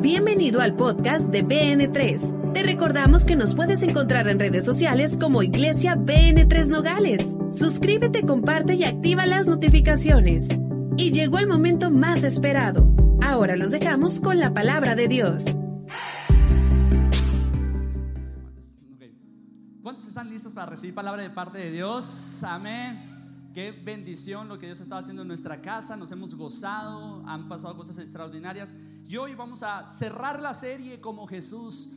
Bienvenido al podcast de BN3. Te recordamos que nos puedes encontrar en redes sociales como Iglesia BN3 Nogales. Suscríbete, comparte y activa las notificaciones. Y llegó el momento más esperado. Ahora los dejamos con la palabra de Dios. ¿Cuántos están listos para recibir palabra de parte de Dios? Amén. Qué bendición lo que Dios está haciendo en nuestra casa. Nos hemos gozado, han pasado cosas extraordinarias. Y hoy vamos a cerrar la serie como Jesús,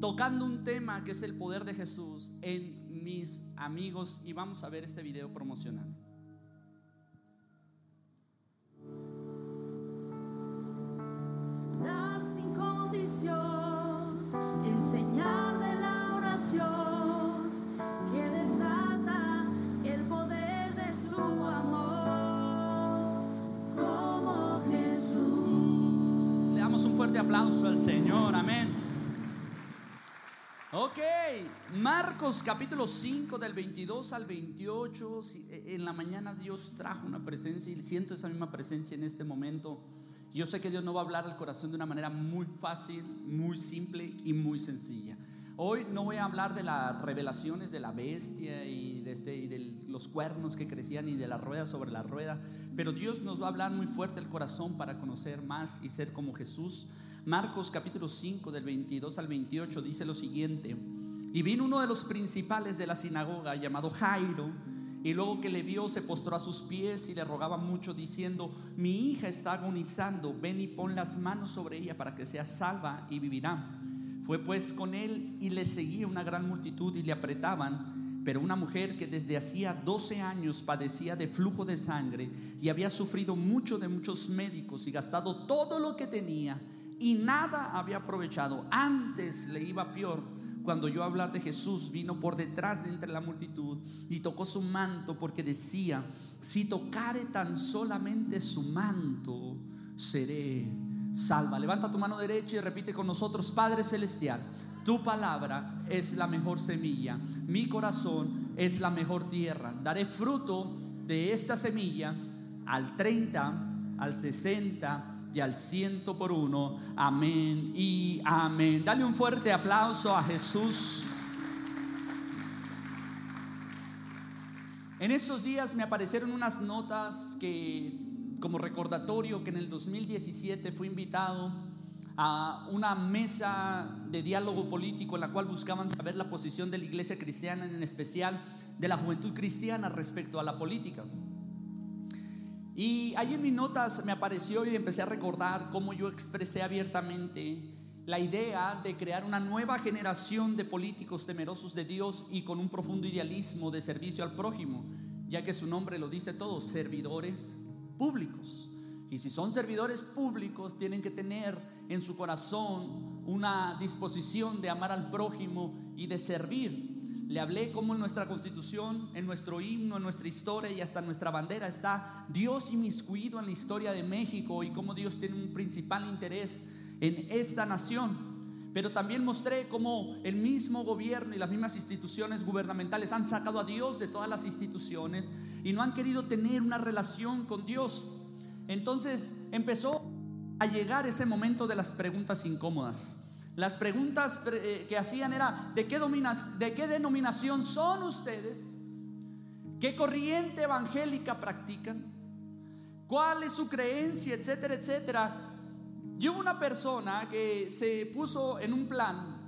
tocando un tema que es el poder de Jesús en mis amigos. Y vamos a ver este video promocional. Dar sin condición, fuerte aplauso al Señor, amén. Ok, Marcos capítulo 5 del 22 al 28. Si- eh, En la mañana Dios trajo una presencia y siento esa misma presencia en este momento. Yo sé que Dios no va a hablar al corazón de una manera muy fácil, muy simple y muy sencilla. Hoy no voy a hablar de las revelaciones de la bestia y de, este, los cuernos que crecían y de la rueda sobre la rueda, pero Dios nos va a hablar muy fuerte el corazón para conocer más y ser como Jesús. Marcos capítulo 5 del 22 al 28 dice lo siguiente, y vino uno de los principales de la sinagoga llamado Jairo, y luego que le vio se postró a sus pies y le rogaba mucho diciendo, mi hija está agonizando, ven y pon las manos sobre ella para que sea salva y vivirá. Fue pues con él y le seguía una gran multitud y le apretaban, pero una mujer que desde hacía 12 años padecía de flujo de sangre y había sufrido mucho de muchos médicos y gastado todo lo que tenía y nada había aprovechado, antes le iba peor cuando yo hablar de Jesús, vino por detrás de entre la multitud y tocó su manto porque decía, si tocare tan solamente su manto, seré salva. Levanta tu mano derecha y repite con nosotros, Padre Celestial, tu palabra es la mejor semilla, mi corazón es la mejor tierra. Daré fruto de esta semilla al 30, al 60 y al ciento por uno. Amén y amén. Dale un fuerte aplauso a Jesús. En estos días me aparecieron unas notas que, como recordatorio, que en el 2017 fui invitado a una mesa de diálogo político en la cual buscaban saber la posición de la iglesia cristiana, en especial de la juventud cristiana respecto a la política. Y ahí en mis notas me apareció y empecé a recordar cómo yo expresé abiertamente la idea de crear una nueva generación de políticos temerosos de Dios y con un profundo idealismo de servicio al prójimo, ya que su nombre lo dice todo, servidores públicos. Y si son servidores públicos, tienen que tener en su corazón una disposición de amar al prójimo y de servir. Le hablé como en nuestra constitución, en nuestro himno, en nuestra historia y hasta en nuestra bandera está Dios inmiscuido en la historia de México y cómo Dios tiene un principal interés en esta nación. Pero también mostré cómo el mismo gobierno y las mismas instituciones gubernamentales han sacado a Dios de todas las instituciones y no han querido tener una relación con Dios. Entonces empezó a llegar ese momento de las preguntas incómodas. Las preguntas eh, que hacían era, ¿de qué, ¿de qué denominación son ustedes? ¿Qué corriente evangélica practican? ¿Cuál es su creencia? Etcétera, etcétera. Y hubo una persona que se puso en un plan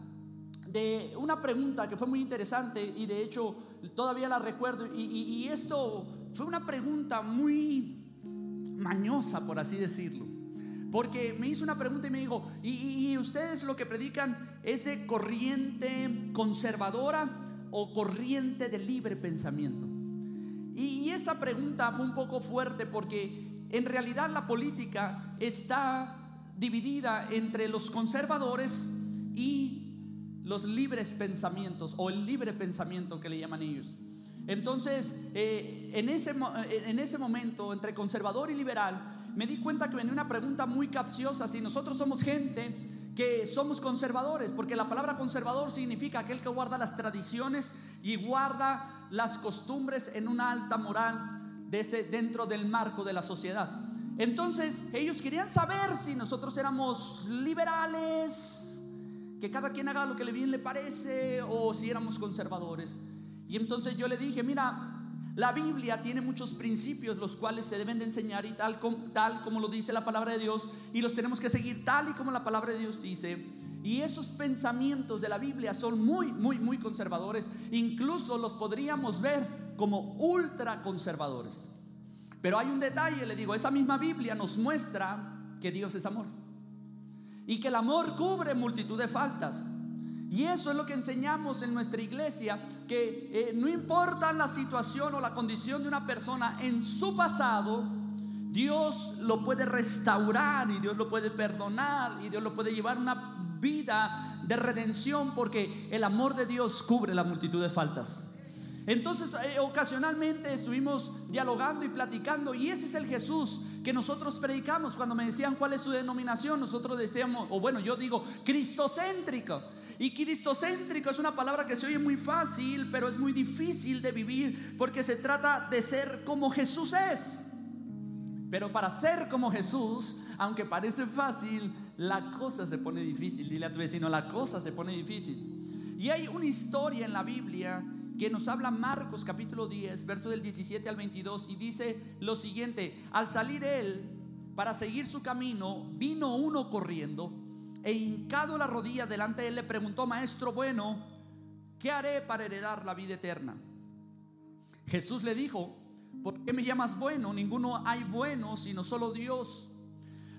de una pregunta que fue muy interesante y de hecho todavía la recuerdo. Y, y- y esto fue una pregunta muy mañosa, por así decirlo. Porque me hizo una pregunta y me dijo, ¿y, y- ustedes lo que predican es de corriente conservadora o corriente de libre pensamiento? Y esa pregunta fue un poco fuerte porque en realidad la política está dividida entre los conservadores y los libres pensamientos o el libre pensamiento que le llaman ellos. Entonces, eh, en, ese, eh, en ese momento, entre conservador y liberal, me di cuenta que venía una pregunta muy capciosa, si nosotros somos gente que somos conservadores, porque la palabra conservador significa aquel que guarda las tradiciones y guarda las costumbres en una alta moral desde dentro del marco de la sociedad. Entonces ellos querían saber si nosotros éramos liberales, que cada quien haga lo que le bien le parece, o si éramos conservadores. Y entonces yo le dije, mira, la Biblia tiene muchos principios los cuales se deben de enseñar y tal, tal como lo dice la palabra de Dios, y los tenemos que seguir tal y como la palabra de Dios dice. Y esos pensamientos de la Biblia son muy, muy, muy conservadores. Incluso los podríamos ver como ultra conservadores. Pero hay un detalle, le digo, esa misma Biblia nos muestra que Dios es amor. Y que el amor cubre multitud de faltas. Y eso es lo que enseñamos en nuestra iglesia, que eh, no importa la situación o la condición de una persona en su pasado, Dios lo puede restaurar y Dios lo puede perdonar y Dios lo puede llevar una vida de redención porque el amor de Dios cubre la multitud de faltas. Entonces, eh, ocasionalmente estuvimos dialogando y platicando, y ese es el Jesús que nosotros predicamos. Cuando me decían cuál es su denominación, nosotros decíamos, o bueno, yo digo, cristocéntrico. Y cristocéntrico es una palabra que se oye muy fácil, pero es muy difícil de vivir porque se trata de ser como Jesús es. Pero para ser como Jesús, aunque parece fácil, la cosa se pone difícil. Dile a tu vecino, la cosa se pone difícil. Y hay una historia en la Biblia que nos habla Marcos capítulo 10, verso del 17 al 22, y dice lo siguiente, al salir él para seguir su camino, vino uno corriendo e hincado la rodilla delante de él le preguntó, maestro bueno, ¿qué haré para heredar la vida eterna? Jesús le dijo, ¿por qué me llamas bueno? Ninguno hay bueno sino solo Dios.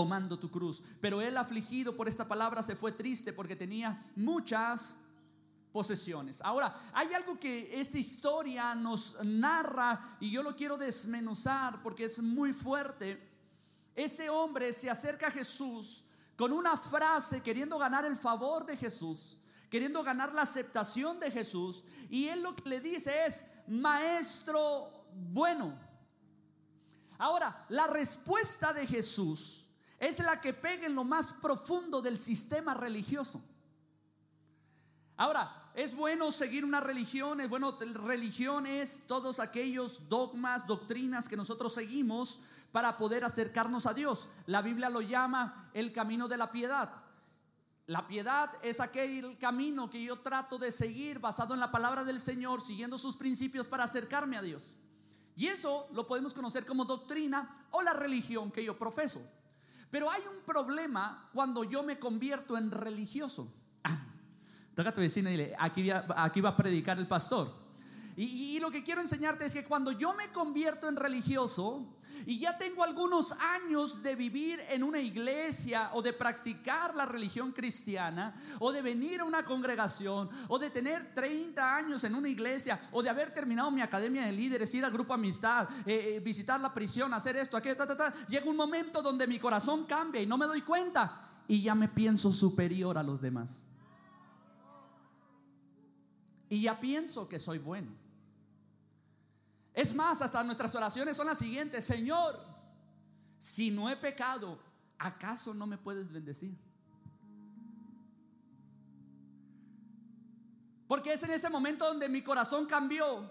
tomando tu cruz. Pero él afligido por esta palabra se fue triste porque tenía muchas posesiones. Ahora, hay algo que esta historia nos narra y yo lo quiero desmenuzar porque es muy fuerte. Este hombre se acerca a Jesús con una frase queriendo ganar el favor de Jesús, queriendo ganar la aceptación de Jesús y él lo que le dice es, maestro bueno. Ahora, la respuesta de Jesús es la que pega en lo más profundo del sistema religioso. Ahora, es bueno seguir una religión, es bueno, religión es todos aquellos dogmas, doctrinas que nosotros seguimos para poder acercarnos a Dios. La Biblia lo llama el camino de la piedad. La piedad es aquel camino que yo trato de seguir basado en la palabra del Señor, siguiendo sus principios para acercarme a Dios. Y eso lo podemos conocer como doctrina o la religión que yo profeso. Pero hay un problema cuando yo me convierto en religioso. Ah, a tu vecina y dile, aquí, aquí va a predicar el pastor. Y, lo que quiero enseñarte es que cuando yo me convierto en religioso, y ya tengo algunos años de vivir en una iglesia o de practicar la religión cristiana o de venir a una congregación o de tener 30 años en una iglesia o de haber terminado mi academia de líderes, ir al grupo amistad, eh, eh, visitar la prisión, hacer esto, aquello, ta, ta, ta. Llega un momento donde mi corazón cambia y no me doy cuenta y ya me pienso superior a los demás. Y ya pienso que soy bueno. Es más, hasta nuestras oraciones son las siguientes. Señor, si no he pecado, ¿acaso no me puedes bendecir? Porque es en ese momento donde mi corazón cambió,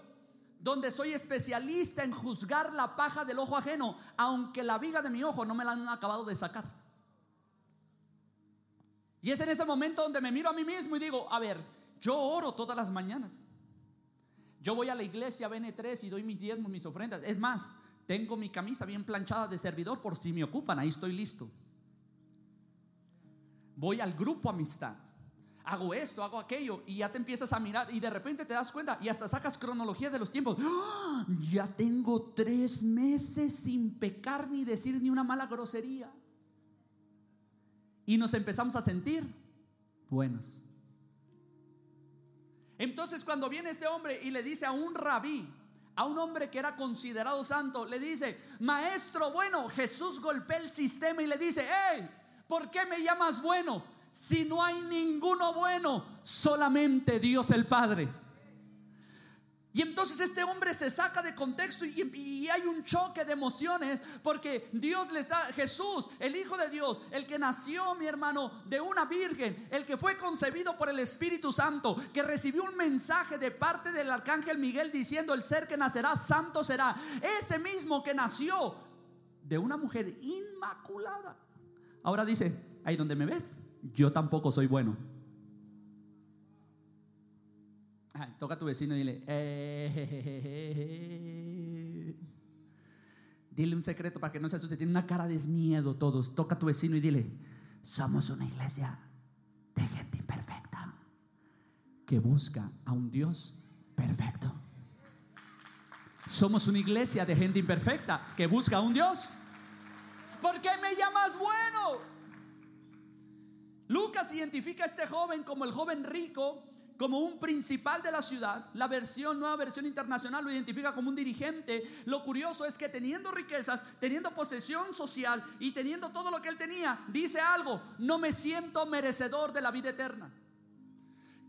donde soy especialista en juzgar la paja del ojo ajeno, aunque la viga de mi ojo no me la han acabado de sacar. Y es en ese momento donde me miro a mí mismo y digo, a ver, yo oro todas las mañanas. Yo voy a la iglesia BN3 y doy mis diezmos, mis ofrendas. Es más, tengo mi camisa bien planchada de servidor por si me ocupan, ahí estoy listo. Voy al grupo amistad. Hago esto, hago aquello y ya te empiezas a mirar y de repente te das cuenta y hasta sacas cronología de los tiempos. ¡Ah! Ya tengo tres meses sin pecar ni decir ni una mala grosería. Y nos empezamos a sentir buenos. Entonces cuando viene este hombre y le dice a un rabí, a un hombre que era considerado santo, le dice, maestro bueno, Jesús golpea el sistema y le dice, hey, ¿por qué me llamas bueno? Si no hay ninguno bueno, solamente Dios el Padre. Y entonces este hombre se saca de contexto y, hay un choque de emociones porque Dios les da, Jesús, el Hijo de Dios, el que nació, mi hermano, de una virgen, el que fue concebido por el Espíritu Santo, que recibió un mensaje de parte del arcángel Miguel diciendo, el ser que nacerá, santo será. Ese mismo que nació de una mujer inmaculada. Ahora dice, ahí donde me ves, yo tampoco soy bueno. Toca a tu vecino y dile, eh, dile un secreto para que no se asuste. Tiene una cara de miedo todos. Toca a tu vecino y dile, somos una iglesia de gente imperfecta que busca a un Dios perfecto. Somos una iglesia de gente imperfecta que busca a un Dios. ¿Por qué me llamas bueno? Lucas identifica a este joven como el joven rico como un principal de la ciudad. La versión, nueva versión internacional, lo identifica como un dirigente. Lo curioso es que teniendo riquezas, teniendo posesión social y teniendo todo lo que él tenía, dice algo, no me siento merecedor de la vida eterna.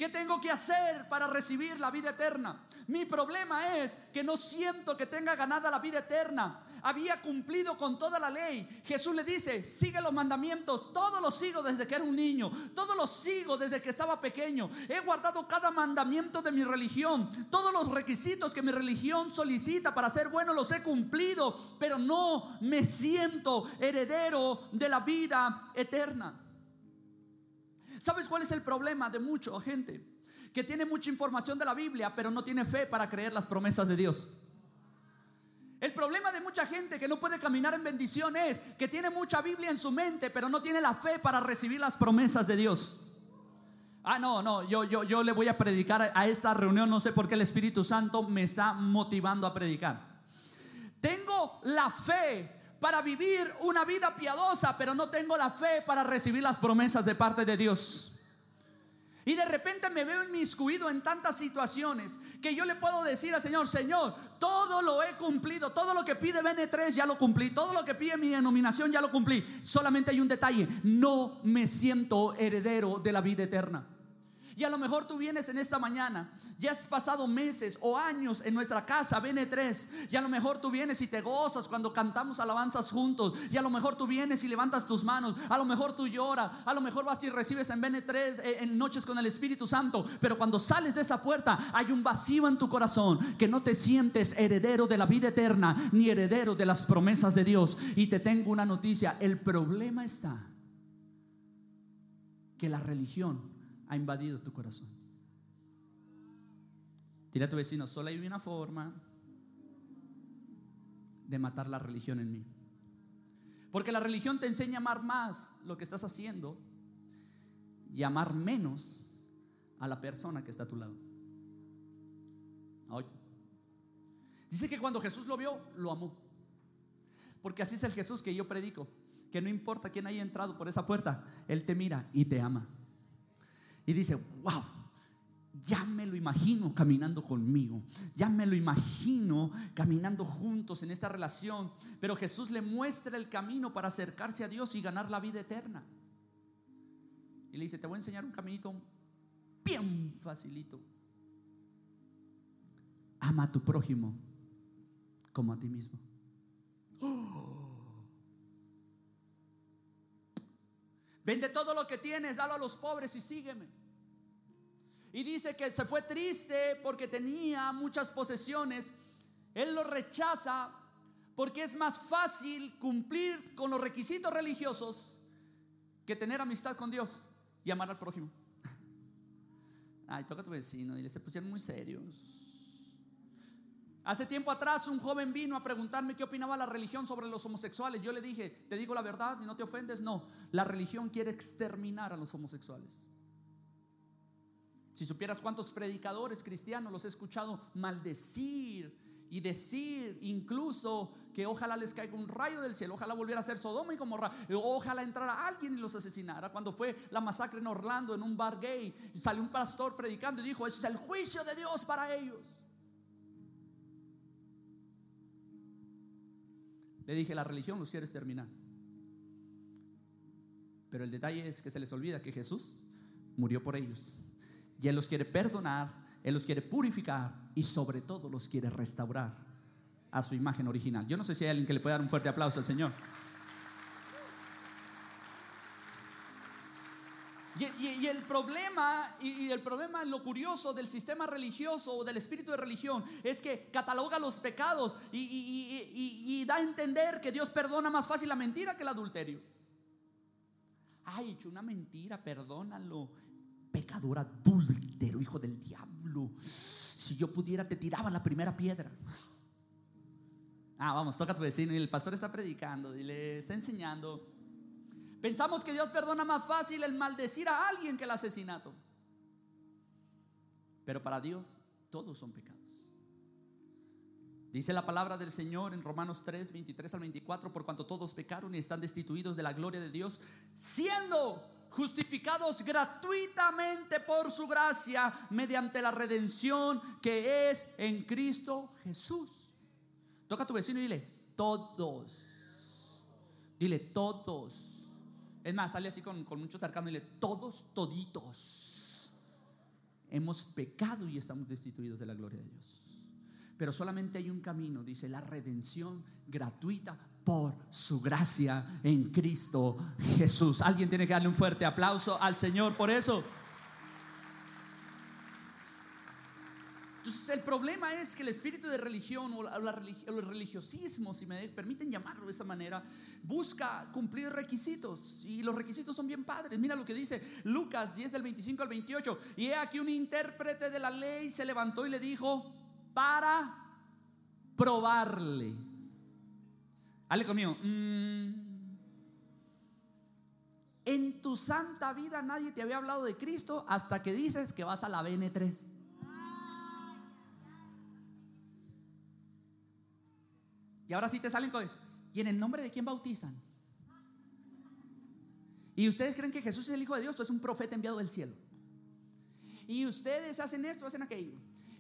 ¿Qué tengo que hacer para recibir la vida eterna? Mi problema es que no siento que tenga ganada la vida eterna había cumplido con toda la ley. Jesús le dice, sigue los mandamientos, todos los sigo desde que era un niño, todos los sigo desde que estaba pequeño. He guardado cada mandamiento de mi religión, todos los requisitos que mi religión solicita para ser bueno los he cumplido, pero no me siento heredero de la vida eterna. ¿Sabes cuál es el problema de mucha gente? Que tiene mucha información de la Biblia, pero no tiene fe para creer las promesas de Dios. El problema de mucha gente que no puede caminar en bendición es que tiene mucha Biblia en su mente, pero no tiene la fe para recibir las promesas de Dios. Ah, no, no, yo, yo, yo le voy a predicar a esta reunión, no sé por qué el Espíritu Santo me está motivando a predicar. Tengo la fe para vivir una vida piadosa, pero no tengo la fe para recibir las promesas de parte de Dios. Y de repente me veo inmiscuido en tantas situaciones que yo le puedo decir al Señor, Señor, todo lo he cumplido, todo lo que pide BN3 ya lo cumplí, todo lo que pide mi denominación ya lo cumplí. Solamente hay un detalle, no me siento heredero de la vida eterna. Y a lo mejor tú vienes en esta mañana, ya has pasado meses o años en nuestra casa, BN3, y a lo mejor tú vienes y te gozas cuando cantamos alabanzas juntos, y a lo mejor tú vienes y levantas tus manos, a lo mejor tú lloras, a lo mejor vas y recibes en BN3 eh, en noches con el Espíritu Santo, pero cuando sales de esa puerta hay un vacío en tu corazón que no te sientes heredero de la vida eterna ni heredero de las promesas de Dios. Y te tengo una noticia, el problema está que la religión ha invadido tu corazón. Dile a tu vecino, solo hay una forma de matar la religión en mí. Porque la religión te enseña a amar más lo que estás haciendo y amar menos a la persona que está a tu lado. Oye. Dice que cuando Jesús lo vio, lo amó. Porque así es el Jesús que yo predico. Que no importa quién haya entrado por esa puerta, Él te mira y te ama y dice, wow, ya me lo imagino caminando conmigo, ya me lo imagino caminando juntos en esta relación, pero Jesús le muestra el camino para acercarse a Dios y ganar la vida eterna. Y le dice, te voy a enseñar un caminito bien facilito. Ama a tu prójimo como a ti mismo. Vende todo lo que tienes, dalo a los pobres y sígueme. Y dice que se fue triste porque tenía muchas posesiones. Él lo rechaza porque es más fácil cumplir con los requisitos religiosos que tener amistad con Dios y amar al prójimo. Ay, toca tu vecino, y se pusieron muy serios. Hace tiempo atrás un joven vino a preguntarme qué opinaba la religión sobre los homosexuales. Yo le dije, ¿te digo la verdad y no te ofendes? No, la religión quiere exterminar a los homosexuales. Si supieras cuántos predicadores cristianos los he escuchado maldecir y decir incluso que ojalá les caiga un rayo del cielo, ojalá volviera a ser Sodoma y Gomorra, ojalá entrara alguien y los asesinara. Cuando fue la masacre en Orlando en un bar gay, salió un pastor predicando y dijo, ese es el juicio de Dios para ellos. Le dije, la religión los quiere exterminar. Pero el detalle es que se les olvida que Jesús murió por ellos. Y Él los quiere perdonar, Él los quiere purificar y sobre todo los quiere restaurar a su imagen original. Yo no sé si hay alguien que le pueda dar un fuerte aplauso al Señor. Y, el problema, y, el problema, lo curioso del sistema religioso o del espíritu de religión es que cataloga los pecados y da a entender que Dios perdona más fácil la mentira que el adulterio. Ay, hecho una mentira, perdónalo. Pecador adúltero, hijo del diablo. Si yo pudiera, te tiraba la primera piedra. Ah, vamos, toca a tu vecino y el pastor está predicando y le está enseñando. Pensamos que Dios perdona más fácil el maldecir a alguien que el asesinato. Pero para Dios todos son pecados. Dice la palabra del Señor en Romanos 3, 23 al 24, por cuanto todos pecaron y están destituidos de la gloria de Dios, siendo justificados gratuitamente por su gracia mediante la redención que es en Cristo Jesús. Toca a tu vecino y dile, todos. Dile, todos. Es más, sale así con, con mucho sarcasmo y dile, todos, toditos. Hemos pecado y estamos destituidos de la gloria de Dios. Pero solamente hay un camino, dice, la redención gratuita por su gracia en Cristo Jesús. Alguien tiene que darle un fuerte aplauso al Señor por eso. Entonces el problema es que el espíritu de religión o el religiosismo, si me permiten llamarlo de esa manera, busca cumplir requisitos. Y los requisitos son bien padres. Mira lo que dice Lucas 10 del 25 al 28. Y he aquí un intérprete de la ley se levantó y le dijo, para probarle. Hale conmigo. "Mm, en tu santa vida nadie te había hablado de Cristo hasta que dices que vas a la BN3. Y ahora sí te salen con... ¿Y en el nombre de quién bautizan? ¿Y ustedes creen que Jesús es el Hijo de Dios o es un profeta enviado del cielo? Y ustedes hacen esto, hacen aquello.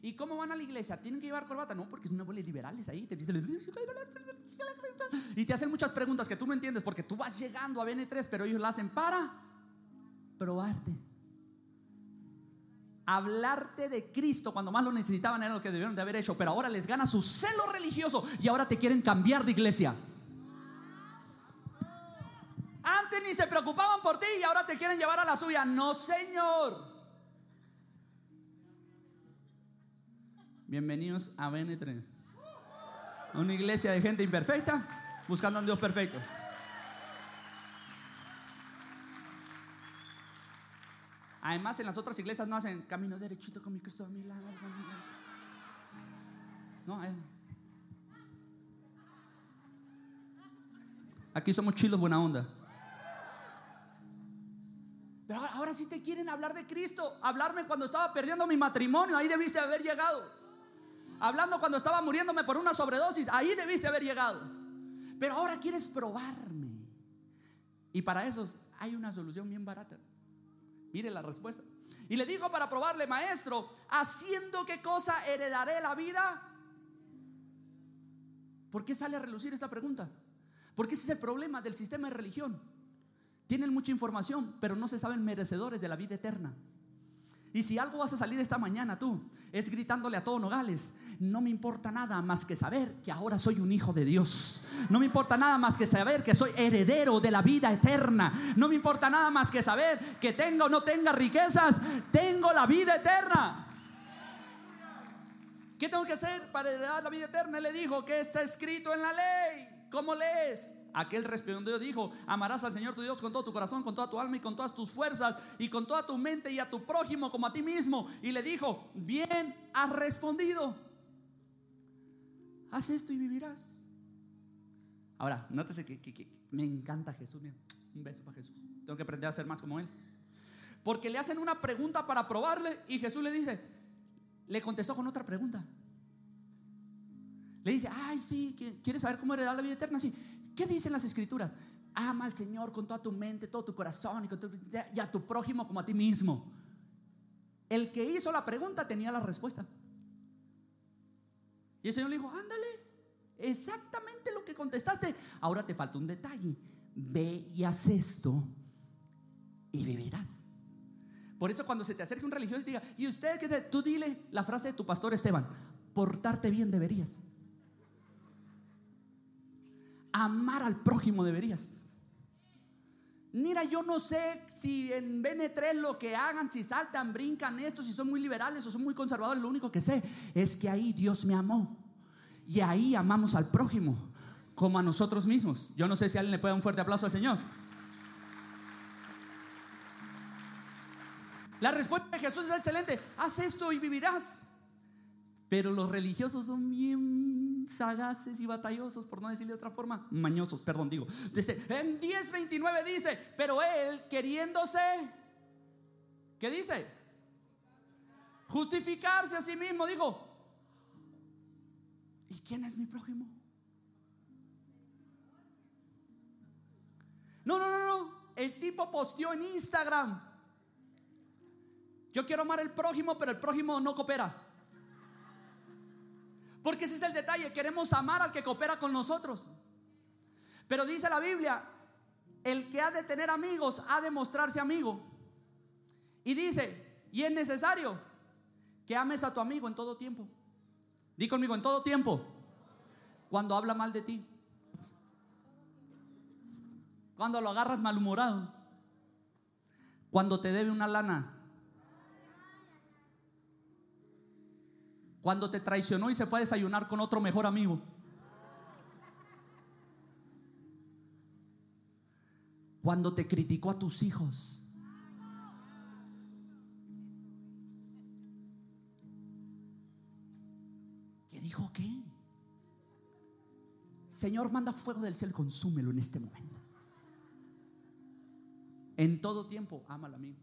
¿Y cómo van a la iglesia? ¿Tienen que llevar corbata? No, porque es una bola de liberales ahí. Te dicen, y te hacen muchas preguntas que tú no entiendes porque tú vas llegando a BN3, pero ellos la hacen para probarte. Hablarte de Cristo cuando más lo necesitaban era lo que debieron de haber hecho, pero ahora les gana su celo religioso y ahora te quieren cambiar de iglesia. Antes ni se preocupaban por ti y ahora te quieren llevar a la suya. No, Señor. Bienvenidos a BN3. Una iglesia de gente imperfecta buscando a un Dios perfecto. Además, en las otras iglesias no hacen camino derechito con mi Cristo a mi lado. No, es- Aquí somos chilos buena onda. Pero ahora sí te quieren hablar de Cristo. Hablarme cuando estaba perdiendo mi matrimonio. Ahí debiste haber llegado. Hablando cuando estaba muriéndome por una sobredosis. Ahí debiste haber llegado. Pero ahora quieres probarme. Y para eso hay una solución bien barata. Mire la respuesta. Y le dijo para probarle, maestro, haciendo qué cosa heredaré la vida. ¿Por qué sale a relucir esta pregunta? Porque ese es el problema del sistema de religión. Tienen mucha información, pero no se saben merecedores de la vida eterna. Y si algo vas a salir esta mañana tú, es gritándole a todo Nogales, no me importa nada más que saber que ahora soy un hijo de Dios. No me importa nada más que saber que soy heredero de la vida eterna. No me importa nada más que saber que tenga o no tenga riquezas, tengo la vida eterna. ¿Qué tengo que hacer para heredar la vida eterna? Él le dijo que está escrito en la ley. ¿Cómo lees? Aquel respondió dijo, amarás al Señor tu Dios con todo tu corazón, con toda tu alma y con todas tus fuerzas y con toda tu mente y a tu prójimo como a ti mismo. Y le dijo, bien has respondido. Haz esto y vivirás. Ahora, nótese que, me encanta Jesús. Un beso para Jesús. Tengo que aprender a ser más como Él. Porque le hacen una pregunta para probarle y Jesús le dice, le contestó con otra pregunta. Le dice, ay, sí, ¿quieres saber cómo heredar la vida eterna? Sí. ¿Qué dicen las escrituras? Ama al Señor con toda tu mente, todo tu corazón y, a tu prójimo como a ti mismo. El que hizo la pregunta tenía la respuesta. Y el Señor le dijo, ándale, exactamente lo que contestaste. Ahora te falta un detalle. Ve y haz esto y vivirás. Por eso cuando se te acerque un religioso y diga, y usted te- tú dile la frase de tu pastor Esteban, portarte bien deberías. Amar al prójimo deberías. Mira, yo no sé si en BN3 lo que hagan, si saltan, brincan esto, si son muy liberales o son muy conservadores, lo único que sé es que ahí Dios me amó. Y ahí amamos al prójimo como a nosotros mismos. Yo no sé si alguien le puede dar un fuerte aplauso al Señor. La respuesta de Jesús es excelente. Haz esto y vivirás. Pero los religiosos son bien sagaces y batallosos, por no decirle de otra forma, mañosos, perdón, digo. Dice, en 10:29 dice, pero él queriéndose, ¿qué dice? Justificarse a sí mismo, dijo, ¿y quién es mi prójimo? No, no, no, no. El tipo posteó en Instagram. Yo quiero amar al prójimo, pero el prójimo no coopera. Porque ese es el detalle, queremos amar al que coopera con nosotros. Pero dice la Biblia, el que ha de tener amigos ha de mostrarse amigo. Y dice, y es necesario que ames a tu amigo en todo tiempo. Di conmigo, en todo tiempo. Cuando habla mal de ti. Cuando lo agarras malhumorado. Cuando te debe una lana. Cuando te traicionó y se fue a desayunar con otro mejor amigo. Cuando te criticó a tus hijos. ¿Qué dijo qué? Señor, manda fuego del cielo, consúmelo en este momento. En todo tiempo, ama al amigo.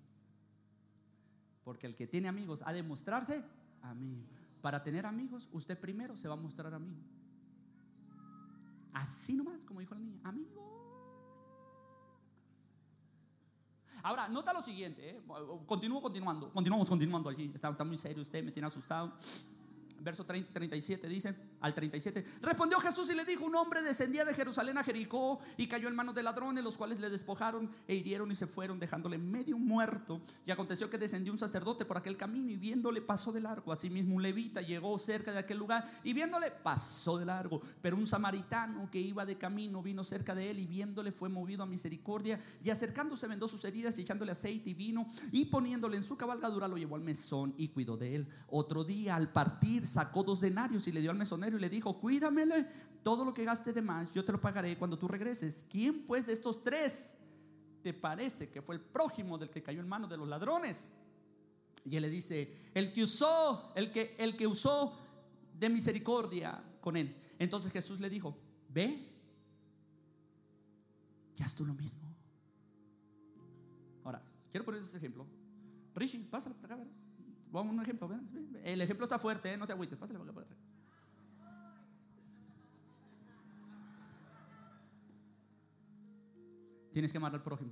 Porque el que tiene amigos ha de mostrarse amigo. Para tener amigos, usted primero se va a mostrar amigo. Así nomás, como dijo la niña, amigo. Ahora, nota lo siguiente, ¿eh? continúo continuando, continuamos continuando allí, está, está muy serio usted, me tiene asustado. Verso 30 y 37 dice, al 37, respondió Jesús y le dijo, un hombre descendía de Jerusalén a Jericó y cayó en manos de ladrones, los cuales le despojaron e hirieron y se fueron, dejándole medio muerto. Y aconteció que descendió un sacerdote por aquel camino y viéndole pasó de largo. Asimismo un levita llegó cerca de aquel lugar y viéndole pasó de largo. Pero un samaritano que iba de camino vino cerca de él y viéndole fue movido a misericordia y acercándose vendó sus heridas y echándole aceite y vino y poniéndole en su cabalgadura lo llevó al mesón y cuidó de él. Otro día al partir sacó dos denarios y le dio al mesonero y le dijo, cuídamele todo lo que gaste de más, yo te lo pagaré cuando tú regreses. ¿Quién pues de estos tres te parece que fue el prójimo del que cayó en manos de los ladrones? Y él le dice, el que usó, el que, el que usó de misericordia con él. Entonces Jesús le dijo, ve, ya haz tú lo mismo. Ahora, quiero poner ese ejemplo. Rishi, pásale por acá. Vamos a un ejemplo. El ejemplo está fuerte, ¿eh? no te agüites. Acá. por acá. Tienes que amar al prójimo.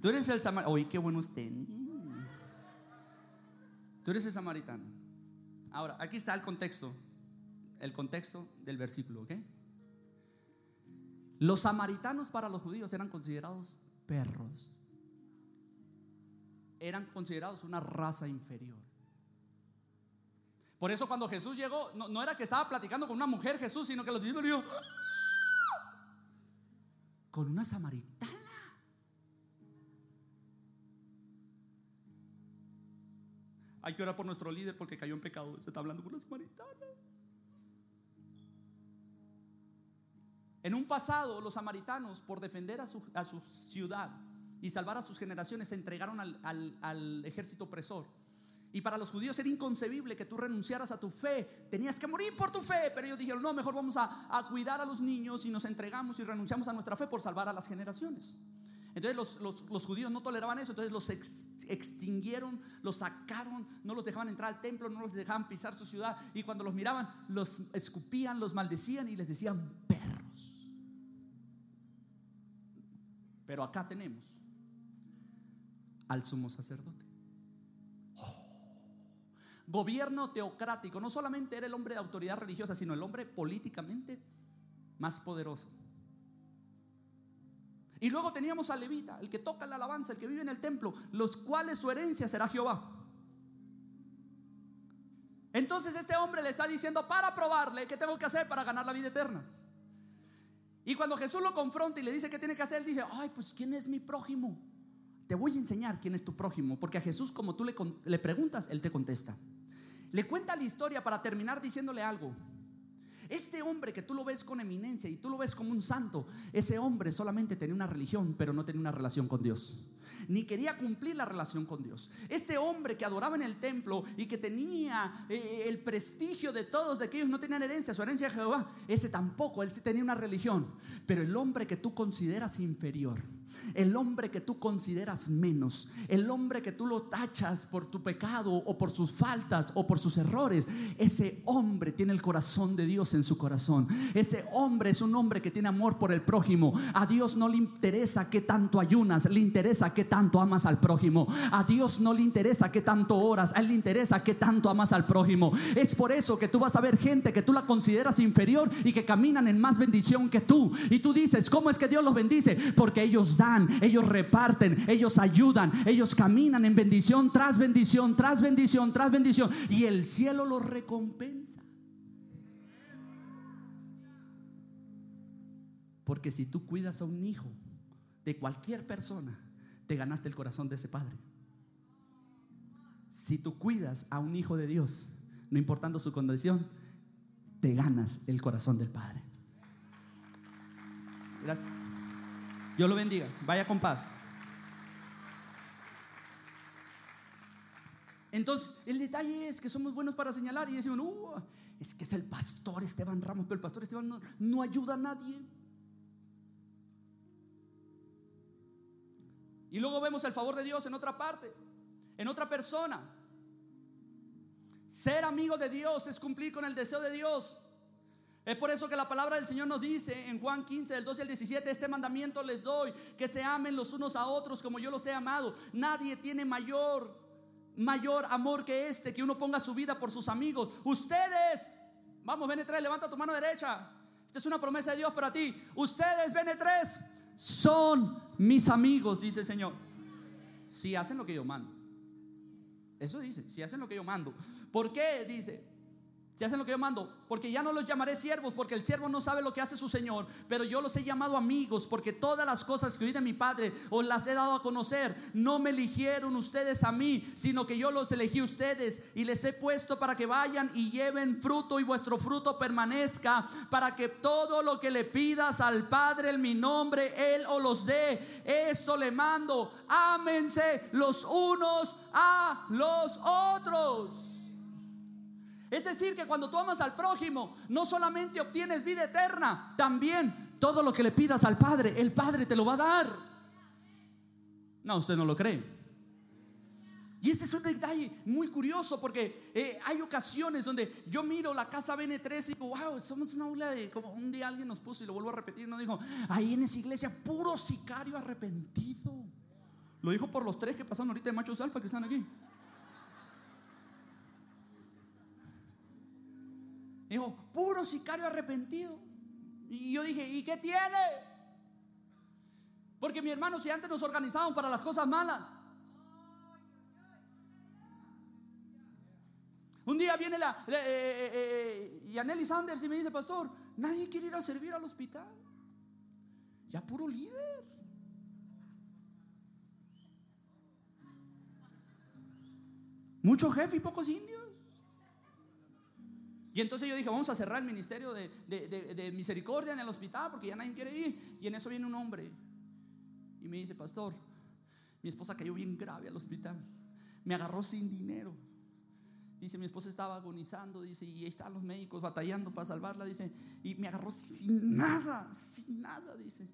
Tú eres el samaritano. Oye, qué bueno usted. Tú eres el samaritano. Ahora, aquí está el contexto. El contexto del versículo, ¿ok? Los samaritanos para los judíos eran considerados perros. Eran considerados una raza inferior. Por eso cuando Jesús llegó, no, no era que estaba platicando con una mujer Jesús, sino que los discípulos dijo, con una samaritana. Hay que orar por nuestro líder porque cayó en pecado. Se está hablando con una samaritana. En un pasado, los samaritanos, por defender a su, ciudad y salvar a sus generaciones, se entregaron al, ejército opresor. Y para los judíos era inconcebible que tú renunciaras a tu fe. Tenías que morir por tu fe. Pero ellos dijeron, no, mejor vamos a, cuidar a los niños y nos entregamos y renunciamos a nuestra fe por salvar a las generaciones. Entonces los, judíos no toleraban eso, entonces los ex- extinguieron, los sacaron, no los dejaban entrar al templo, no los dejaban pisar su ciudad y cuando los miraban los escupían, los maldecían y les decían Pero acá tenemos al sumo sacerdote. Oh. Gobierno teocrático. No solamente era el hombre de autoridad religiosa, sino el hombre políticamente más poderoso. Y luego teníamos a Levita, el que toca la alabanza, el que vive en el templo, los cuales su herencia será Jehová. Entonces este hombre le está diciendo para probarle qué tengo que hacer para ganar la vida eterna. Y cuando Jesús lo confronta y le dice qué tiene que hacer, él dice, ay, pues ¿quién es mi prójimo? Te voy a enseñar quién es tu prójimo, porque a Jesús como tú le, le preguntas, él te contesta. Le cuenta la historia para terminar diciéndole algo. Este hombre que tú lo ves con eminencia y tú lo ves como un santo, ese hombre solamente tenía una religión, pero no tenía una relación con Dios. Ni quería cumplir la relación con Dios. Este hombre que adoraba en el templo y que tenía eh, el prestigio de todos, de que ellos no tenían herencia, su herencia de Jehová, ese tampoco, él sí tenía una religión. Pero el hombre que tú consideras inferior, el hombre que tú consideras menos, el hombre que tú lo tachas por tu pecado o por sus faltas o por sus errores, ese hombre tiene el corazón de Dios en su corazón. Ese hombre es un hombre que tiene amor por el prójimo. A Dios no le interesa que tanto ayunas, le interesa que tanto amas al prójimo. A Dios no le interesa que tanto oras, a él le interesa que tanto amas al prójimo. Es por eso que tú vas a ver gente que tú la consideras inferior y que caminan en más bendición que tú. Y tú dices, ¿cómo es que Dios los bendice? Porque ellos dan ellos reparten, ellos ayudan, ellos caminan en bendición tras bendición, tras bendición, tras bendición. Y el cielo los recompensa. Porque si tú cuidas a un hijo de cualquier persona, te ganaste el corazón de ese padre. Si tú cuidas a un hijo de Dios, no importando su condición, te ganas el corazón del Padre. Gracias. Dios lo bendiga. Vaya con paz. Entonces, el detalle es que somos buenos para señalar y decimos, uh, es que es el pastor Esteban Ramos, pero el pastor Esteban no, no ayuda a nadie. Y luego vemos el favor de Dios en otra parte, en otra persona. Ser amigo de Dios es cumplir con el deseo de Dios. Es por eso que la palabra del Señor nos dice en Juan 15, del 12 al 17, este mandamiento les doy, que se amen los unos a otros como yo los he amado. Nadie tiene mayor, mayor amor que este, que uno ponga su vida por sus amigos. Ustedes, vamos, BN3, levanta tu mano derecha. Esta es una promesa de Dios para ti. Ustedes, BN3, son mis amigos, dice el Señor. Si hacen lo que yo mando. Eso dice, si hacen lo que yo mando. ¿Por qué? Dice, si hacen lo que yo mando, porque ya no los llamaré siervos, porque el siervo no sabe lo que hace su Señor, pero yo los he llamado amigos, porque todas las cosas que oí de mi Padre os las he dado a conocer. No me eligieron ustedes a mí, sino que yo los elegí a ustedes y les he puesto para que vayan y lleven fruto y vuestro fruto permanezca, para que todo lo que le pidas al Padre en mi nombre, Él os los dé. Esto le mando, ámense los unos a los otros. Es decir, que cuando tú amas al prójimo, no solamente obtienes vida eterna, también todo lo que le pidas al Padre, el Padre te lo va a dar. No, usted no lo cree. Y este es un detalle muy curioso porque eh, hay ocasiones donde yo miro la casa BN3 y digo, wow, somos una aula de, como un día alguien nos puso y lo vuelvo a repetir, nos dijo, ahí en esa iglesia puro sicario arrepentido. Lo dijo por los tres que pasaron ahorita de machos alfa que están aquí. Dijo, puro sicario arrepentido. Y yo dije, ¿y qué tiene? Porque mi hermano, si antes nos organizábamos para las cosas malas. Un día viene la, eh, eh, eh, Yaneli Sanders y me dice, pastor, nadie quiere ir a servir al hospital. Ya puro líder. Mucho jefe y pocos indios. Y entonces yo dije, vamos a cerrar el ministerio de, misericordia en el hospital porque ya nadie quiere ir. Y en eso viene un hombre y me dice, pastor, mi esposa cayó bien grave al hospital. Me agarró sin dinero. Dice, mi esposa estaba agonizando, dice, y ahí están los médicos batallando para salvarla, dice, y me agarró sin nada, sin nada, dice.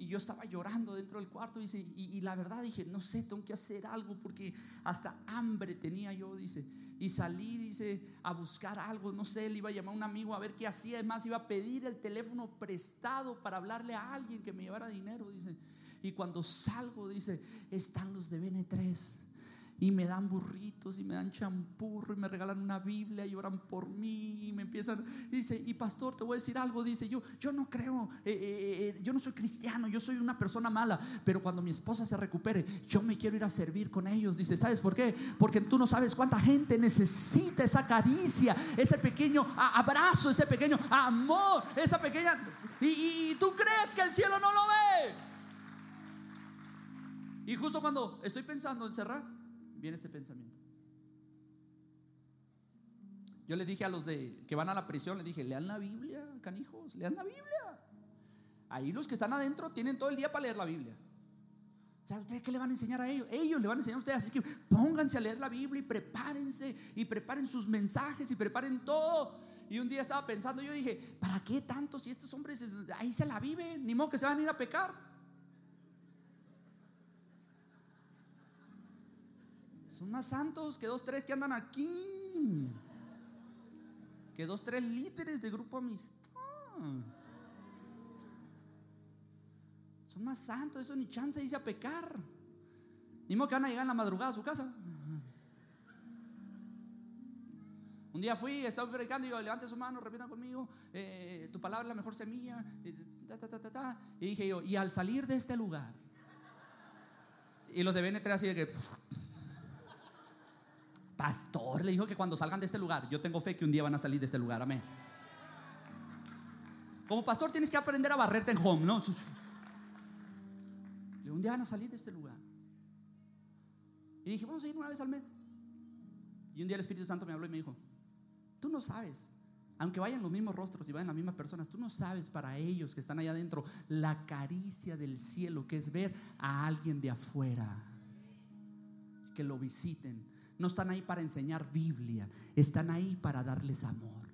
Y yo estaba llorando dentro del cuarto, dice, y, la verdad dije, no sé, tengo que hacer algo porque hasta hambre tenía yo, dice. Y salí, dice, a buscar algo, no sé, le iba a llamar a un amigo a ver qué hacía. Además, iba a pedir el teléfono prestado para hablarle a alguien que me llevara dinero, dice. Y cuando salgo, dice, están los de BN3 y me dan burritos y me dan champurro y me regalan una Biblia y oran por mí y me empiezan, dice, y pastor, te voy a decir algo, dice, yo, yo no creo, eh, eh, eh, yo no soy cristiano, yo soy una persona mala, pero cuando mi esposa se recupere, yo me quiero ir a servir con ellos, dice, ¿sabes por qué? Porque tú no sabes cuánta gente necesita esa caricia, ese pequeño abrazo, ese pequeño amor, esa pequeña, y, y tú crees que el cielo no lo ve. Y justo cuando estoy pensando en cerrar, viene este pensamiento. Yo le dije a los de que van a la prisión, le dije, lean la Biblia, canijos, lean la Biblia. Ahí los que están adentro tienen todo el día para leer la Biblia. O sea, ¿ustedes qué le van a enseñar a ellos? Ellos le van a enseñar a ustedes. Así que pónganse a leer la Biblia y prepárense y preparen sus mensajes y preparen todo. Y un día estaba pensando, yo dije, ¿para qué tanto si estos hombres ahí se la viven? Ni modo que se van a ir a pecar. Son más santos que dos, tres que andan aquí. Que dos, tres líderes de grupo amistad. Son más santos, eso ni chance dice a pecar. Ni modo que van a llegar en la madrugada a su casa. Un día fui, estaba predicando y yo, levante su mano, repita conmigo, eh, tu palabra es la mejor semilla. y dije yo, y al salir de este lugar, y los de BN3 así de que pastor le dijo que cuando salgan de este lugar, yo tengo fe que un día van a salir de este lugar, amén. Como pastor tienes que aprender a barrerte en home, ¿no? Un día van a salir de este lugar. Y dije, vamos a ir una vez al mes. Y un día el Espíritu Santo me habló y me dijo, tú no sabes, aunque vayan los mismos rostros y vayan las mismas personas, tú no sabes para ellos que están allá adentro la caricia del cielo, que es ver a alguien de afuera, que lo visiten, no están ahí para enseñar Biblia, están ahí para darles amor.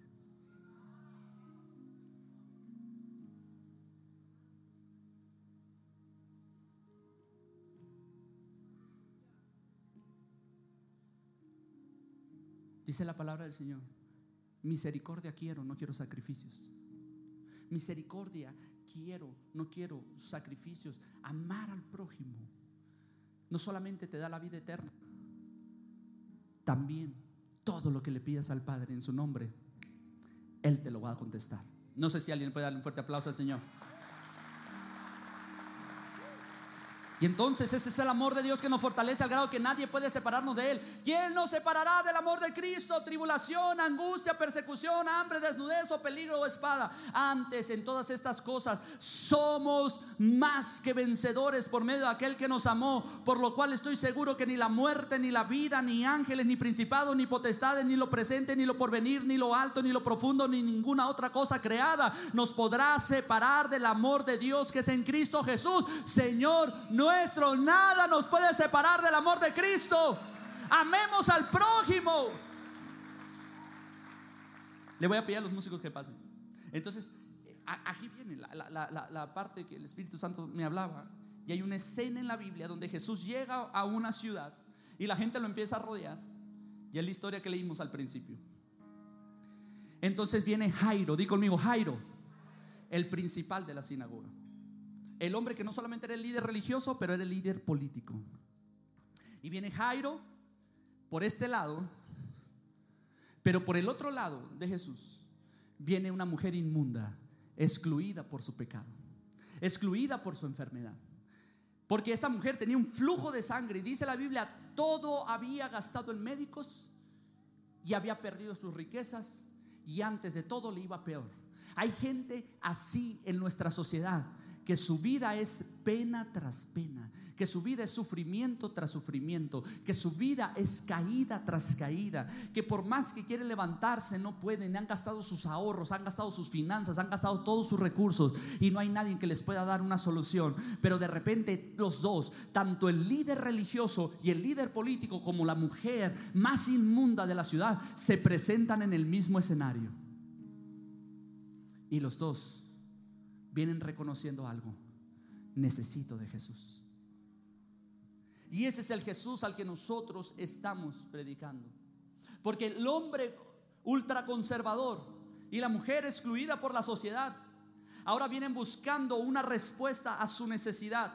Dice la palabra del Señor, misericordia quiero, no quiero sacrificios. Misericordia quiero, no quiero sacrificios. Amar al prójimo no solamente te da la vida eterna, también todo lo que le pidas al Padre en su nombre, Él te lo va a contestar. No sé si alguien puede darle un fuerte aplauso al Señor. Y entonces ese es el amor de Dios que nos fortalece al grado que nadie puede separarnos de Él. ¿Quién nos separará del amor de Cristo? Tribulación, angustia, persecución, hambre, desnudez o peligro o espada. Antes en todas estas cosas somos más que vencedores por medio de aquel que nos amó. Por lo cual estoy seguro que ni la muerte, ni la vida, ni ángeles, ni principados, ni potestades, ni lo presente, ni lo porvenir, ni lo alto, ni lo profundo, ni ninguna otra cosa creada nos podrá separar del amor de Dios que es en Cristo Jesús. Señor, no nuestro, nada nos puede separar del amor de Cristo. Amemos al prójimo. Le voy a pedir a los músicos que pasen. Entonces, aquí viene la, la, parte que el Espíritu Santo me hablaba. Y hay una escena en la Biblia donde Jesús llega a una ciudad y la gente lo empieza a rodear. Y es la historia que leímos al principio. Entonces viene Jairo, di conmigo, Jairo, el principal de la sinagoga. El hombre que no solamente era el líder religioso, pero era el líder político. Y viene Jairo por este lado, pero por el otro lado de Jesús viene una mujer inmunda, excluida por su pecado, excluida por su enfermedad. Porque esta mujer tenía un flujo de sangre y dice la Biblia, todo había gastado en médicos y había perdido sus riquezas y antes de todo le iba peor. Hay gente así en nuestra sociedad que su vida es pena tras pena, que su vida es sufrimiento tras sufrimiento, que su vida es caída tras caída, que por más que quieren levantarse no pueden, han gastado sus ahorros, han gastado sus finanzas, han gastado todos sus recursos y no hay nadie que les pueda dar una solución. Pero de repente los dos, tanto el líder religioso y el líder político como la mujer más inmunda de la ciudad, se presentan en el mismo escenario. Y los dos vienen reconociendo algo. Necesito de Jesús. Y ese es el Jesús al que nosotros estamos predicando. Porque el hombre ultraconservador y la mujer excluida por la sociedad ahora vienen buscando una respuesta a su necesidad.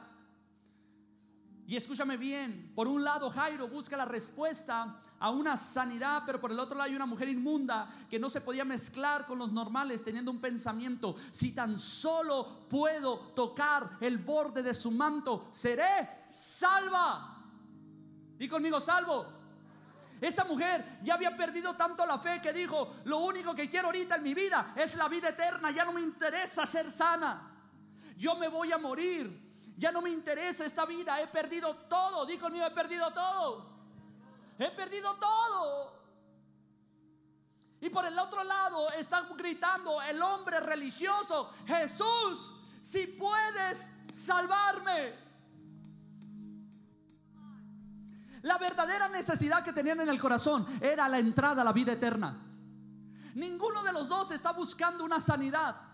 Y escúchame bien, por un lado Jairo busca la respuesta a una sanidad, pero por el otro lado hay una mujer inmunda que no se podía mezclar con los normales teniendo un pensamiento, si tan solo puedo tocar el borde de su manto, seré salva. Di conmigo, salvo. Esta mujer ya había perdido tanto la fe que dijo, lo único que quiero ahorita en mi vida es la vida eterna, ya no me interesa ser sana. Yo me voy a morir. Ya no me interesa esta vida, he perdido todo. Di conmigo, he perdido todo. He perdido todo. Y por el otro lado están gritando el hombre religioso, Jesús, si puedes salvarme. La verdadera necesidad que tenían en el corazón era la entrada a la vida eterna. Ninguno de los dos está buscando una sanidad.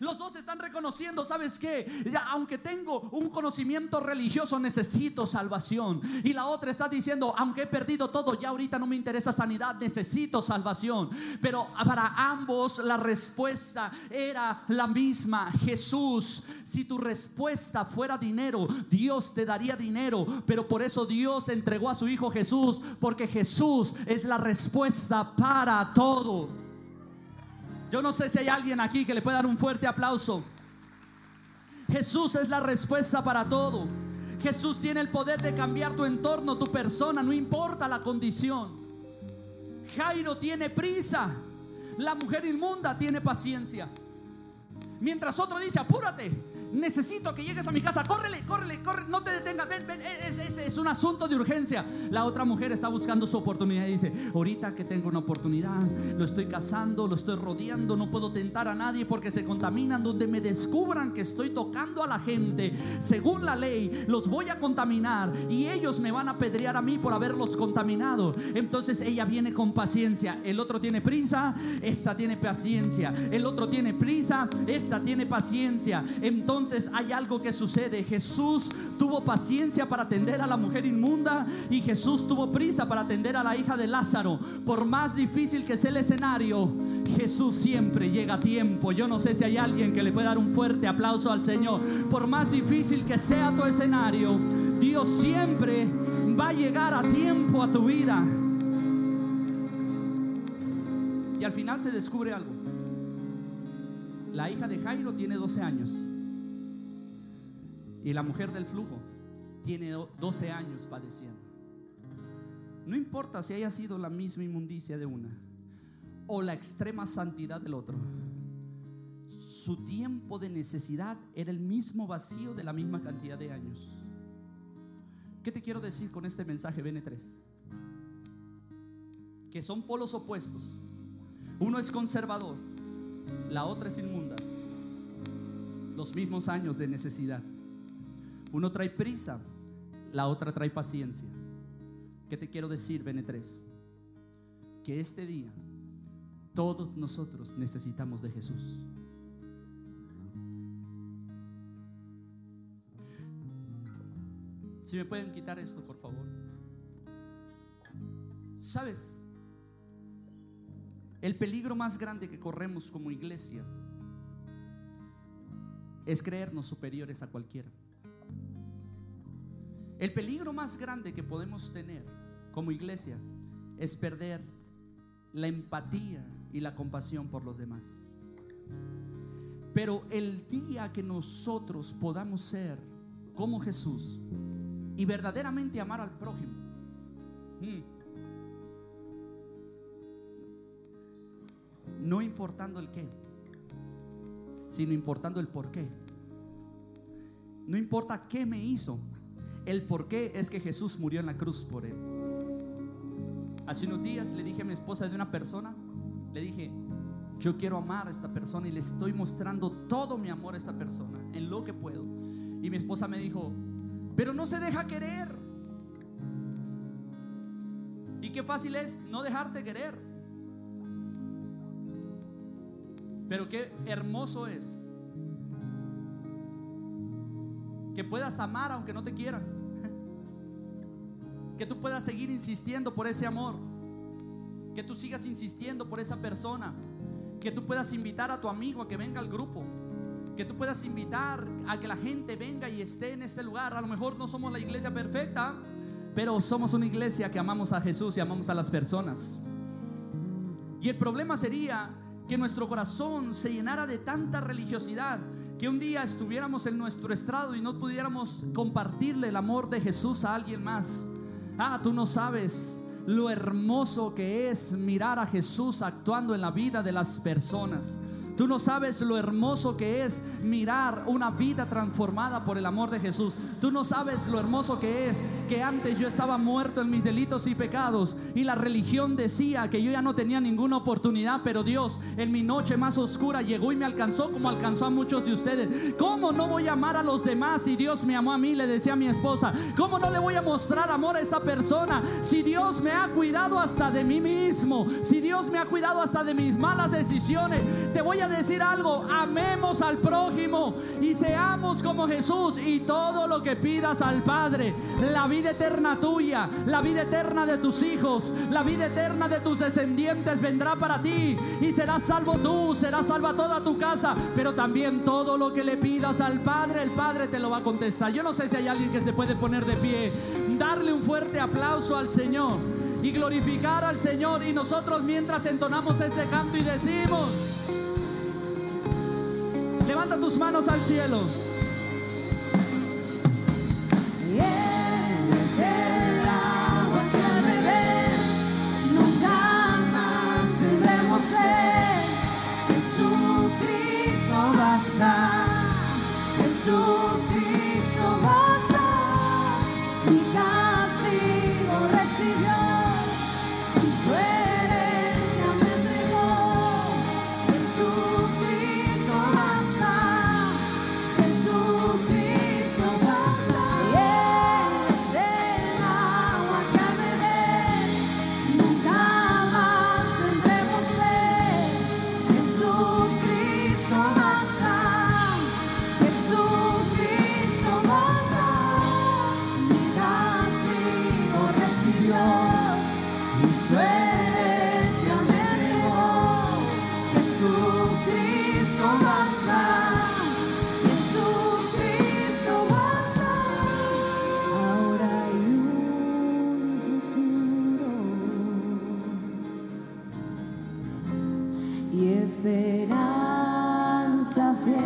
Los dos están reconociendo, ¿sabes qué? Ya, aunque tengo un conocimiento religioso, necesito salvación. Y la otra está diciendo, aunque he perdido todo, ya ahorita no me interesa sanidad, necesito salvación. Pero para ambos la respuesta era la misma. Jesús, si tu respuesta fuera dinero, Dios te daría dinero. Pero por eso Dios entregó a su Hijo Jesús, porque Jesús es la respuesta para todo. Yo no sé si hay alguien aquí que le pueda dar un fuerte aplauso. Jesús es la respuesta para todo. Jesús tiene el poder de cambiar tu entorno, tu persona, no importa la condición. Jairo tiene prisa. La mujer inmunda tiene paciencia. Mientras otro dice, apúrate, necesito que llegues a mi casa, córrele, córrele, corre, no te detengas, ven, ven, ese es, es, un asunto de urgencia. La otra mujer está buscando su oportunidad y dice, ahorita que tengo una oportunidad, lo estoy cazando, lo estoy rodeando, no puedo tentar a nadie porque se contaminan, donde me descubran que estoy tocando a la gente, según la ley, los voy a contaminar y ellos me van a pedrear a mí por haberlos contaminado. Entonces ella viene con paciencia, el otro tiene prisa, esta tiene paciencia, el otro tiene prisa, esta tiene paciencia. Entonces hay algo que sucede. Jesús tuvo paciencia para atender a la mujer inmunda y Jesús tuvo prisa para atender a la hija de Lázaro. Por más difícil que sea el escenario, Jesús siempre llega a tiempo. Yo no sé si hay alguien que le pueda dar un fuerte aplauso al Señor. Por más difícil que sea tu escenario, Dios siempre va a llegar a tiempo a tu vida. Y al final se descubre algo. La hija de Jairo tiene 12 años. Y la mujer del flujo tiene 12 años padeciendo. No importa si haya sido la misma inmundicia de una o la extrema santidad del otro. Su tiempo de necesidad era el mismo vacío de la misma cantidad de años. ¿Qué te quiero decir con este mensaje, BN3? Que son polos opuestos. Uno es conservador, la otra es inmunda. Los mismos años de necesidad. Uno trae prisa, la otra trae paciencia. ¿Qué te quiero decir, BN3? Que este día todos nosotros necesitamos de Jesús. Si me pueden quitar esto, por favor. ¿Sabes? El peligro más grande que corremos como iglesia es creernos superiores a cualquiera. El peligro más grande que podemos tener como iglesia es perder la empatía y la compasión por los demás. Pero el día que nosotros podamos ser como Jesús y verdaderamente amar al prójimo, hmm, no importando el qué, sino importando el por qué. No importa qué me hizo, el por qué es que Jesús murió en la cruz por él. Hace unos días le dije a mi esposa de una persona, le dije, yo quiero amar a esta persona y le estoy mostrando todo mi amor a esta persona, en lo que puedo. Y mi esposa me dijo, pero no se deja querer. Y qué fácil es no dejarte querer. Pero qué hermoso es que puedas amar aunque no te quieran. Que tú puedas seguir insistiendo por ese amor. Que tú sigas insistiendo por esa persona. Que tú puedas invitar a tu amigo a que venga al grupo. que tú puedas invitar a que la gente venga y esté en este lugar. A lo mejor no somos la iglesia perfecta, pero somos una iglesia que amamos a Jesús y amamos a las personas. Y el problema sería que nuestro corazón se llenara de tanta religiosidad que un día estuviéramos en nuestro estrado y no pudiéramos compartirle el amor de Jesús a alguien más. Ah, tú no sabes lo hermoso que es mirar a Jesús actuando en la vida de las personas. Tú no sabes lo hermoso que es mirar una vida transformada por el amor de Jesús. Tú no sabes lo hermoso que es que antes yo estaba muerto en mis delitos y pecados y la religión decía que yo ya no tenía ninguna oportunidad, pero Dios en mi noche más oscura llegó y me alcanzó como alcanzó a muchos de ustedes. ¿Cómo no voy a amar a los demás si Dios me amó a mí? Le decía a mi esposa. ¿Cómo no le voy a mostrar amor a esta persona si Dios me ha cuidado hasta de mí mismo? Si Dios me ha cuidado hasta de mis malas decisiones. Te voy a decir algo, amemos al prójimo y seamos como Jesús y todo lo que pidas al Padre, la vida eterna tuya, la vida eterna de tus hijos, la vida eterna de tus descendientes vendrá para ti y serás salvo tú, serás salva toda tu casa, pero también todo lo que le pidas al Padre, el Padre te lo va a contestar. Yo no sé si hay alguien que se puede poner de pie, darle un fuerte aplauso al Señor y glorificar al Señor y nosotros mientras entonamos este canto y decimos Levanta tus manos al cielo. Y y esperanza fiel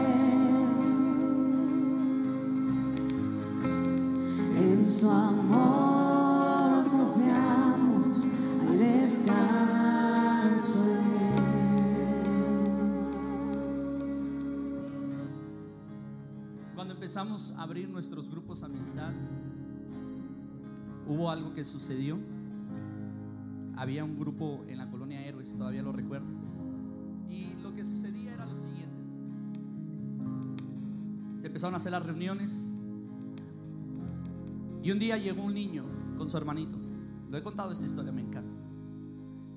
en su amor confiamos hay descanso Cuando empezamos a abrir nuestros grupos amistad, hubo algo que sucedió. Había un grupo en la colonia Héroes, todavía lo recuerdo. A hacer las reuniones. Y un día llegó un niño con su hermanito. Lo he contado esta historia, me encanta.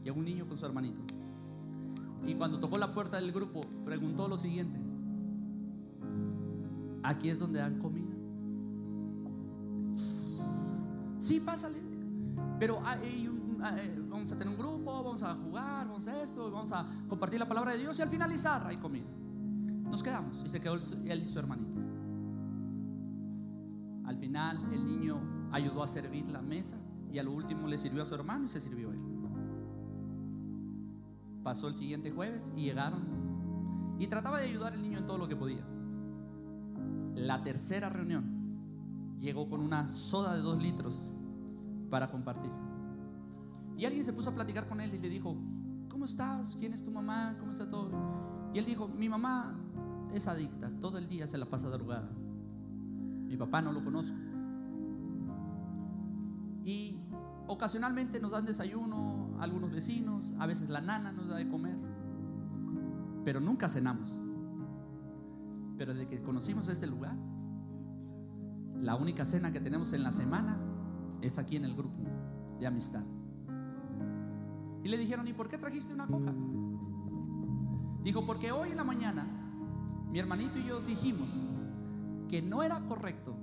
Llegó un niño con su hermanito. Y cuando tocó la puerta del grupo, preguntó lo siguiente. Aquí es donde dan comida. Sí, pásale. Pero hay un- vamos a tener un grupo, vamos a jugar, vamos a esto, vamos a compartir la palabra de Dios y al finalizar hay comida. Nos quedamos y se quedó él- y su hermanito. Al final el niño ayudó a servir la mesa y a lo último le sirvió a su hermano y se sirvió él. Pasó el siguiente jueves y llegaron y trataba de ayudar al niño en todo lo que podía. La tercera reunión llegó con una soda de dos litros para compartir. Y alguien se puso a platicar con él y le dijo, ¿cómo estás? ¿Quién es tu mamá? ¿Cómo está todo? Y él dijo, mi mamá es adicta, todo el día se la pasa drogada. Mi papá no lo conozco. Y ocasionalmente nos dan desayuno algunos vecinos, a veces la nana nos da de comer, pero nunca cenamos. Pero desde que conocimos este lugar, la única cena que tenemos en la semana es aquí en el grupo de amistad. Y le dijeron, ¿y por qué trajiste una coca? Dijo, porque hoy en la mañana mi hermanito y yo dijimos que no era correcto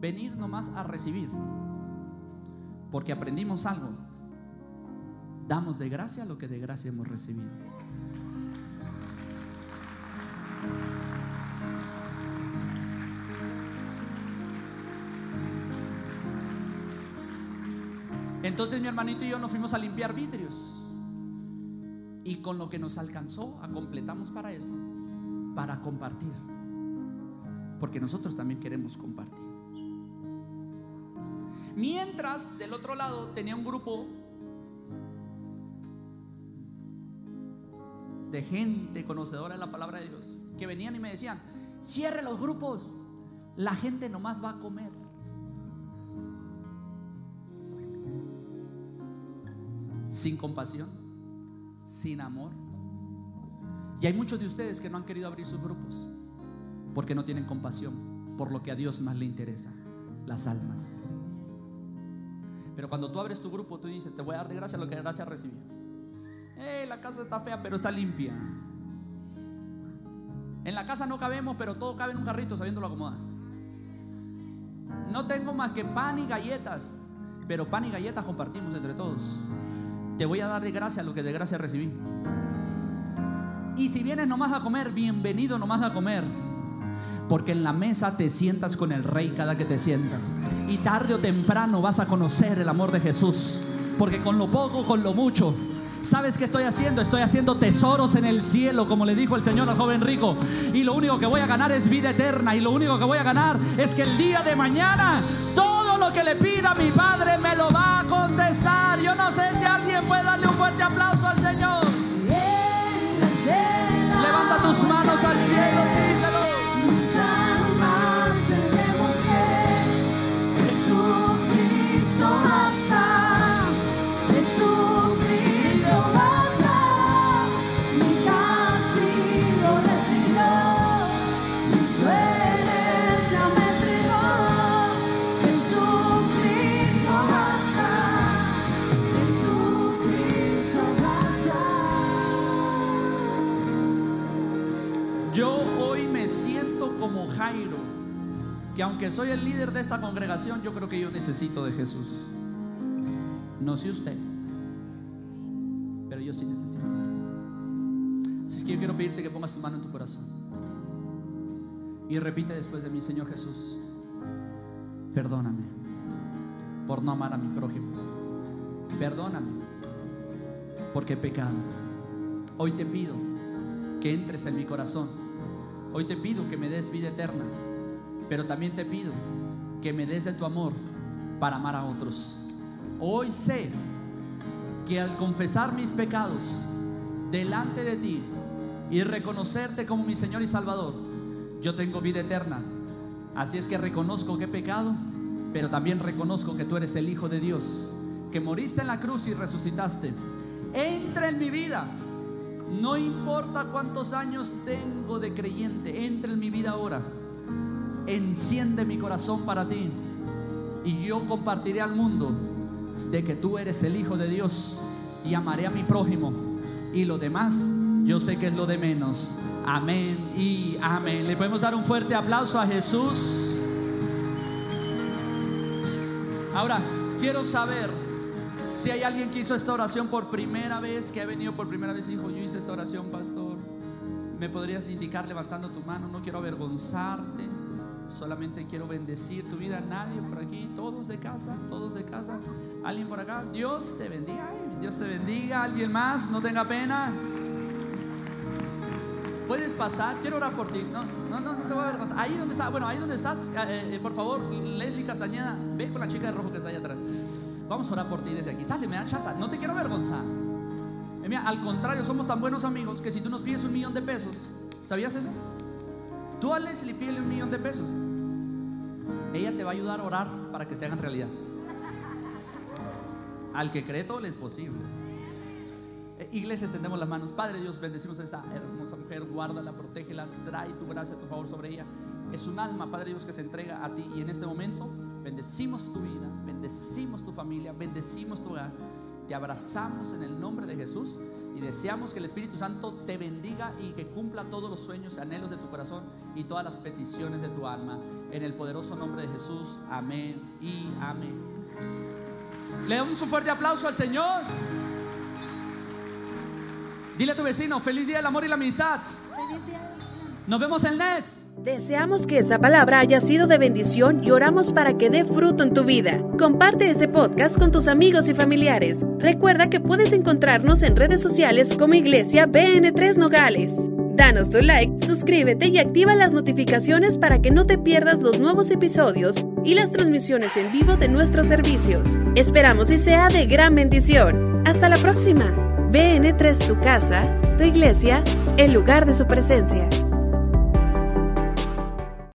venir nomás a recibir, porque aprendimos algo. Damos de gracia lo que de gracia hemos recibido. Entonces mi hermanito y yo nos fuimos a limpiar vidrios. Y con lo que nos alcanzó, a completamos para esto, para compartir. Porque nosotros también queremos compartir. Mientras del otro lado tenía un grupo de gente conocedora de la palabra de Dios que venían y me decían, cierre los grupos, la gente nomás va a comer. Sin compasión, sin amor. Y hay muchos de ustedes que no han querido abrir sus grupos porque no tienen compasión por lo que a Dios más le interesa, las almas. Pero cuando tú abres tu grupo, tú dices, te voy a dar de gracia lo que de gracia recibí. Eh, la casa está fea, pero está limpia. En la casa no cabemos, pero todo cabe en un carrito sabiéndolo acomodar. No tengo más que pan y galletas, pero pan y galletas compartimos entre todos. Te voy a dar de gracia lo que de gracia recibí. Y si vienes nomás a comer, bienvenido nomás a comer. Porque en la mesa te sientas con el rey cada que te sientas. Y tarde o temprano vas a conocer el amor de Jesús. Porque con lo poco, con lo mucho, ¿Sabes qué estoy haciendo? Estoy haciendo tesoros en el cielo, como le dijo el Señor al joven rico. Y lo único que voy a ganar es vida eterna. Y lo único que voy a ganar es que el día de mañana todo lo que le pida mi Padre me lo va a contestar. Yo no sé si alguien puede darle un fuerte aplauso al Señor. Manos al cielo, que aunque soy el líder de esta congregación, yo creo que yo necesito de Jesús. No sé usted, pero yo sí necesito. Así es que yo quiero pedirte que pongas tu mano en tu corazón y repite después de mí, Señor Jesús, perdóname por no amar a mi prójimo. Perdóname porque he pecado. Hoy te pido que entres en mi corazón. Hoy te pido que me des vida eterna, pero también te pido que me des de tu amor para amar a otros. Hoy sé que al confesar mis pecados delante de ti y reconocerte como mi Señor y Salvador, yo tengo vida eterna. Así es que reconozco que he pecado, pero también reconozco que tú eres el Hijo de Dios, que moriste en la cruz y resucitaste. Entra en mi vida. No importa cuántos años tengo de creyente, entra en mi vida ahora. Enciende mi corazón para ti. Y yo compartiré al mundo de que tú eres el Hijo de Dios y amaré a mi prójimo. Y lo demás, yo sé que es lo de menos. Amén y amén. Le podemos dar un fuerte aplauso a Jesús. Ahora, quiero saber si hay alguien que hizo esta oración por primera vez, que ha venido por primera vez y dijo, yo hice esta oración, pastor. ¿Me podrías indicar levantando tu mano? No quiero avergonzarte, solamente quiero bendecir tu vida. Nadie por aquí, todos de casa, todos de casa. ¿Alguien por acá? Dios te bendiga. Ay, Dios te bendiga. ¿Alguien más? No tenga pena. Puedes pasar, quiero orar por ti. No, no, no, no te voy a avergonzar. Ahí donde estás, bueno, ahí donde estás, eh, eh, por favor, Leslie Castañeda, ve con la chica de rojo que está allá atrás. Vamos a orar por ti desde aquí. Sale, me da chance. No te quiero avergonzar. Eh, mira, al contrario, somos tan buenos amigos que si tú nos pides un millón de pesos, ¿sabías eso? Tú a Leslie pídele un millón de pesos. Ella te va a ayudar a orar para que se hagan realidad. Al que cree todo le es posible. Eh, Iglesia, extendemos las manos. Padre Dios, bendecimos a esta hermosa mujer. Guárdala, protégela, trae tu gracia, tu favor sobre ella. Es un alma, Padre Dios, que se entrega a ti. Y en este momento bendecimos tu vida, bendecimos tu familia, bendecimos tu hogar. Te abrazamos en el nombre de Jesús y deseamos que el Espíritu Santo te bendiga y que cumpla todos los sueños y anhelos de tu corazón y todas las peticiones de tu alma. En el poderoso nombre de Jesús. Amén y amén. Le damos un fuerte aplauso al Señor. Dile a tu vecino, feliz día del amor y la amistad. Feliz día Nos vemos el NES. Deseamos que esta palabra haya sido de bendición y oramos para que dé fruto en tu vida. Comparte este podcast con tus amigos y familiares. Recuerda que puedes encontrarnos en redes sociales como Iglesia BN3 Nogales. Danos tu like, suscríbete y activa las notificaciones para que no te pierdas los nuevos episodios y las transmisiones en vivo de nuestros servicios. Esperamos y sea de gran bendición. Hasta la próxima. BN3 tu casa, tu iglesia, el lugar de su presencia.